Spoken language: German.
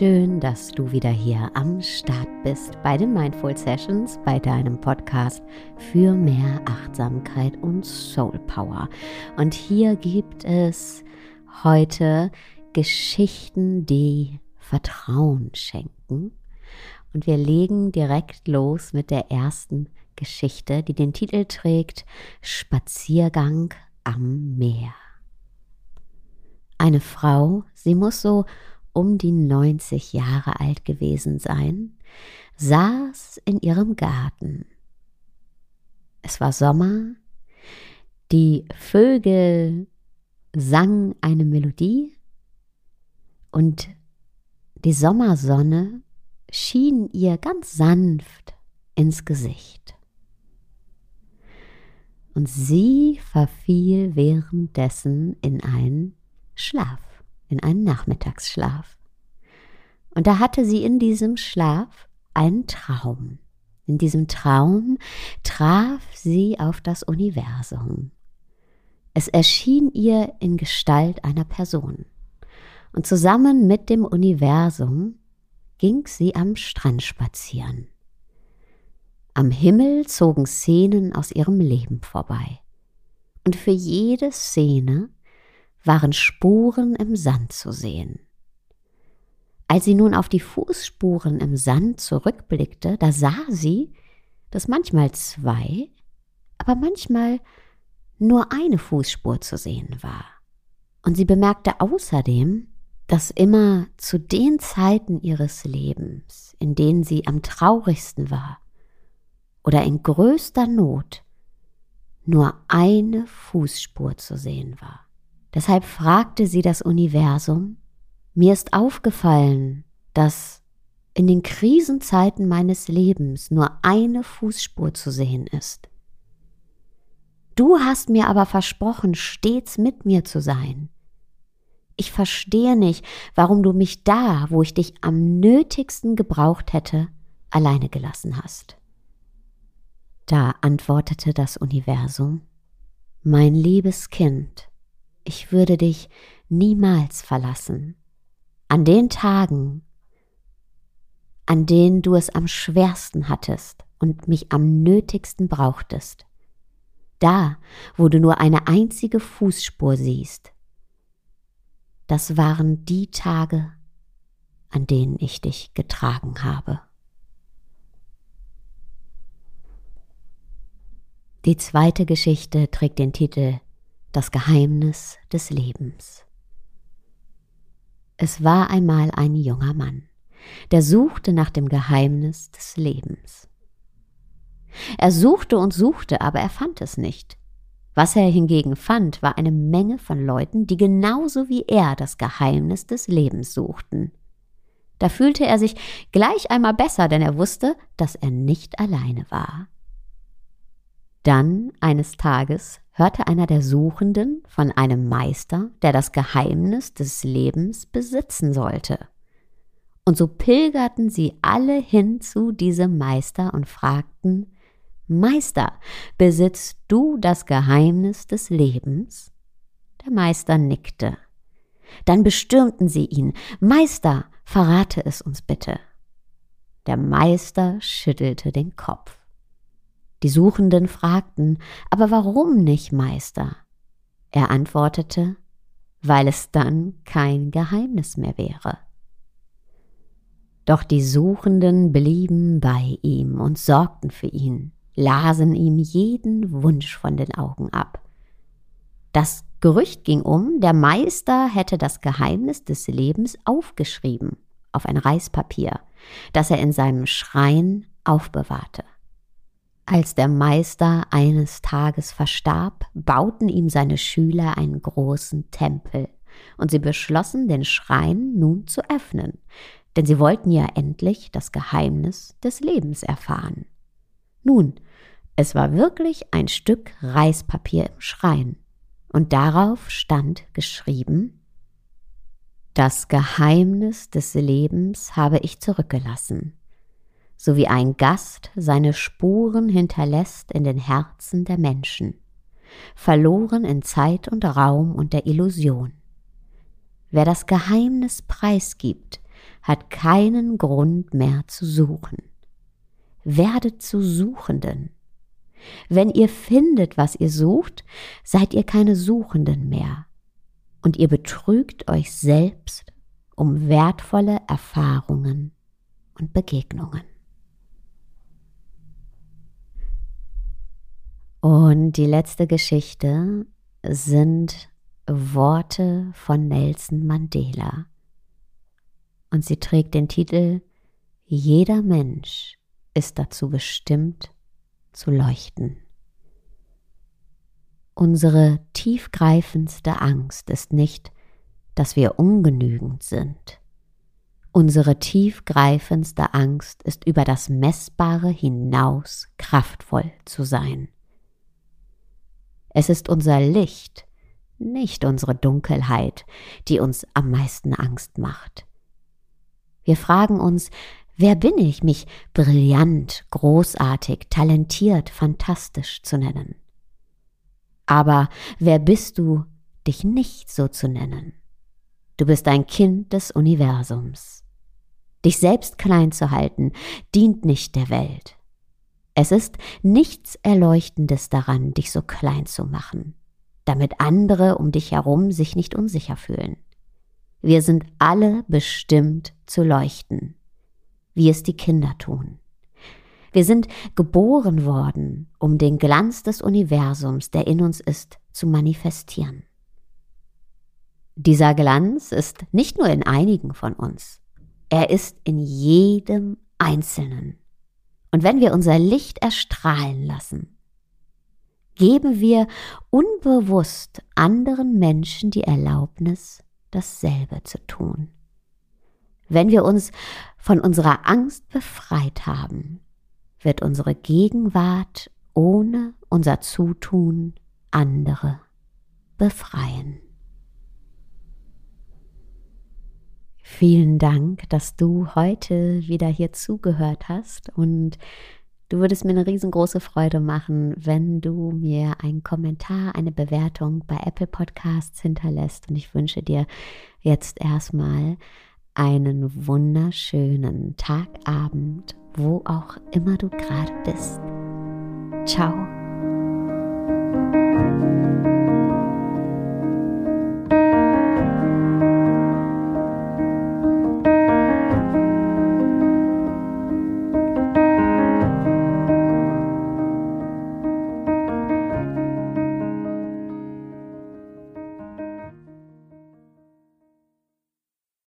schön, dass du wieder hier am Start bist bei den Mindful Sessions, bei deinem Podcast für mehr Achtsamkeit und Soul Power. Und hier gibt es heute Geschichten, die Vertrauen schenken. Und wir legen direkt los mit der ersten Geschichte, die den Titel trägt Spaziergang am Meer. Eine Frau, sie muss so um die 90 Jahre alt gewesen sein, saß in ihrem Garten. Es war Sommer, die Vögel sangen eine Melodie und die Sommersonne schien ihr ganz sanft ins Gesicht. Und sie verfiel währenddessen in einen Schlaf in einen Nachmittagsschlaf. Und da hatte sie in diesem Schlaf einen Traum. In diesem Traum traf sie auf das Universum. Es erschien ihr in Gestalt einer Person. Und zusammen mit dem Universum ging sie am Strand spazieren. Am Himmel zogen Szenen aus ihrem Leben vorbei. Und für jede Szene waren Spuren im Sand zu sehen. Als sie nun auf die Fußspuren im Sand zurückblickte, da sah sie, dass manchmal zwei, aber manchmal nur eine Fußspur zu sehen war. Und sie bemerkte außerdem, dass immer zu den Zeiten ihres Lebens, in denen sie am traurigsten war oder in größter Not, nur eine Fußspur zu sehen war. Deshalb fragte sie das Universum, mir ist aufgefallen, dass in den Krisenzeiten meines Lebens nur eine Fußspur zu sehen ist. Du hast mir aber versprochen, stets mit mir zu sein. Ich verstehe nicht, warum du mich da, wo ich dich am nötigsten gebraucht hätte, alleine gelassen hast. Da antwortete das Universum, mein liebes Kind, ich würde dich niemals verlassen. An den Tagen, an denen du es am schwersten hattest und mich am nötigsten brauchtest. Da, wo du nur eine einzige Fußspur siehst. Das waren die Tage, an denen ich dich getragen habe. Die zweite Geschichte trägt den Titel das Geheimnis des Lebens. Es war einmal ein junger Mann, der suchte nach dem Geheimnis des Lebens. Er suchte und suchte, aber er fand es nicht. Was er hingegen fand, war eine Menge von Leuten, die genauso wie er das Geheimnis des Lebens suchten. Da fühlte er sich gleich einmal besser, denn er wusste, dass er nicht alleine war. Dann eines Tages hörte einer der Suchenden von einem Meister, der das Geheimnis des Lebens besitzen sollte. Und so pilgerten sie alle hin zu diesem Meister und fragten Meister, besitzt du das Geheimnis des Lebens? Der Meister nickte. Dann bestürmten sie ihn Meister, verrate es uns bitte. Der Meister schüttelte den Kopf. Die Suchenden fragten, aber warum nicht, Meister? Er antwortete, weil es dann kein Geheimnis mehr wäre. Doch die Suchenden blieben bei ihm und sorgten für ihn, lasen ihm jeden Wunsch von den Augen ab. Das Gerücht ging um, der Meister hätte das Geheimnis des Lebens aufgeschrieben auf ein Reispapier, das er in seinem Schrein aufbewahrte. Als der Meister eines Tages verstarb, bauten ihm seine Schüler einen großen Tempel, und sie beschlossen, den Schrein nun zu öffnen, denn sie wollten ja endlich das Geheimnis des Lebens erfahren. Nun, es war wirklich ein Stück Reispapier im Schrein, und darauf stand geschrieben Das Geheimnis des Lebens habe ich zurückgelassen so wie ein Gast seine Spuren hinterlässt in den Herzen der Menschen, verloren in Zeit und Raum und der Illusion. Wer das Geheimnis preisgibt, hat keinen Grund mehr zu suchen. Werdet zu Suchenden. Wenn ihr findet, was ihr sucht, seid ihr keine Suchenden mehr. Und ihr betrügt euch selbst um wertvolle Erfahrungen und Begegnungen. Und die letzte Geschichte sind Worte von Nelson Mandela. Und sie trägt den Titel Jeder Mensch ist dazu bestimmt zu leuchten. Unsere tiefgreifendste Angst ist nicht, dass wir ungenügend sind. Unsere tiefgreifendste Angst ist über das Messbare hinaus kraftvoll zu sein. Es ist unser Licht, nicht unsere Dunkelheit, die uns am meisten Angst macht. Wir fragen uns, wer bin ich, mich brillant, großartig, talentiert, fantastisch zu nennen? Aber wer bist du, dich nicht so zu nennen? Du bist ein Kind des Universums. Dich selbst klein zu halten, dient nicht der Welt. Es ist nichts Erleuchtendes daran, dich so klein zu machen, damit andere um dich herum sich nicht unsicher fühlen. Wir sind alle bestimmt zu leuchten, wie es die Kinder tun. Wir sind geboren worden, um den Glanz des Universums, der in uns ist, zu manifestieren. Dieser Glanz ist nicht nur in einigen von uns, er ist in jedem Einzelnen. Und wenn wir unser Licht erstrahlen lassen, geben wir unbewusst anderen Menschen die Erlaubnis, dasselbe zu tun. Wenn wir uns von unserer Angst befreit haben, wird unsere Gegenwart ohne unser Zutun andere befreien. vielen Dank, dass du heute wieder hier zugehört hast und Du würdest mir eine riesengroße Freude machen, wenn du mir einen Kommentar, eine Bewertung bei Apple Podcasts hinterlässt. Und ich wünsche dir jetzt erstmal einen wunderschönen Tag, Abend, wo auch immer du gerade bist. Ciao.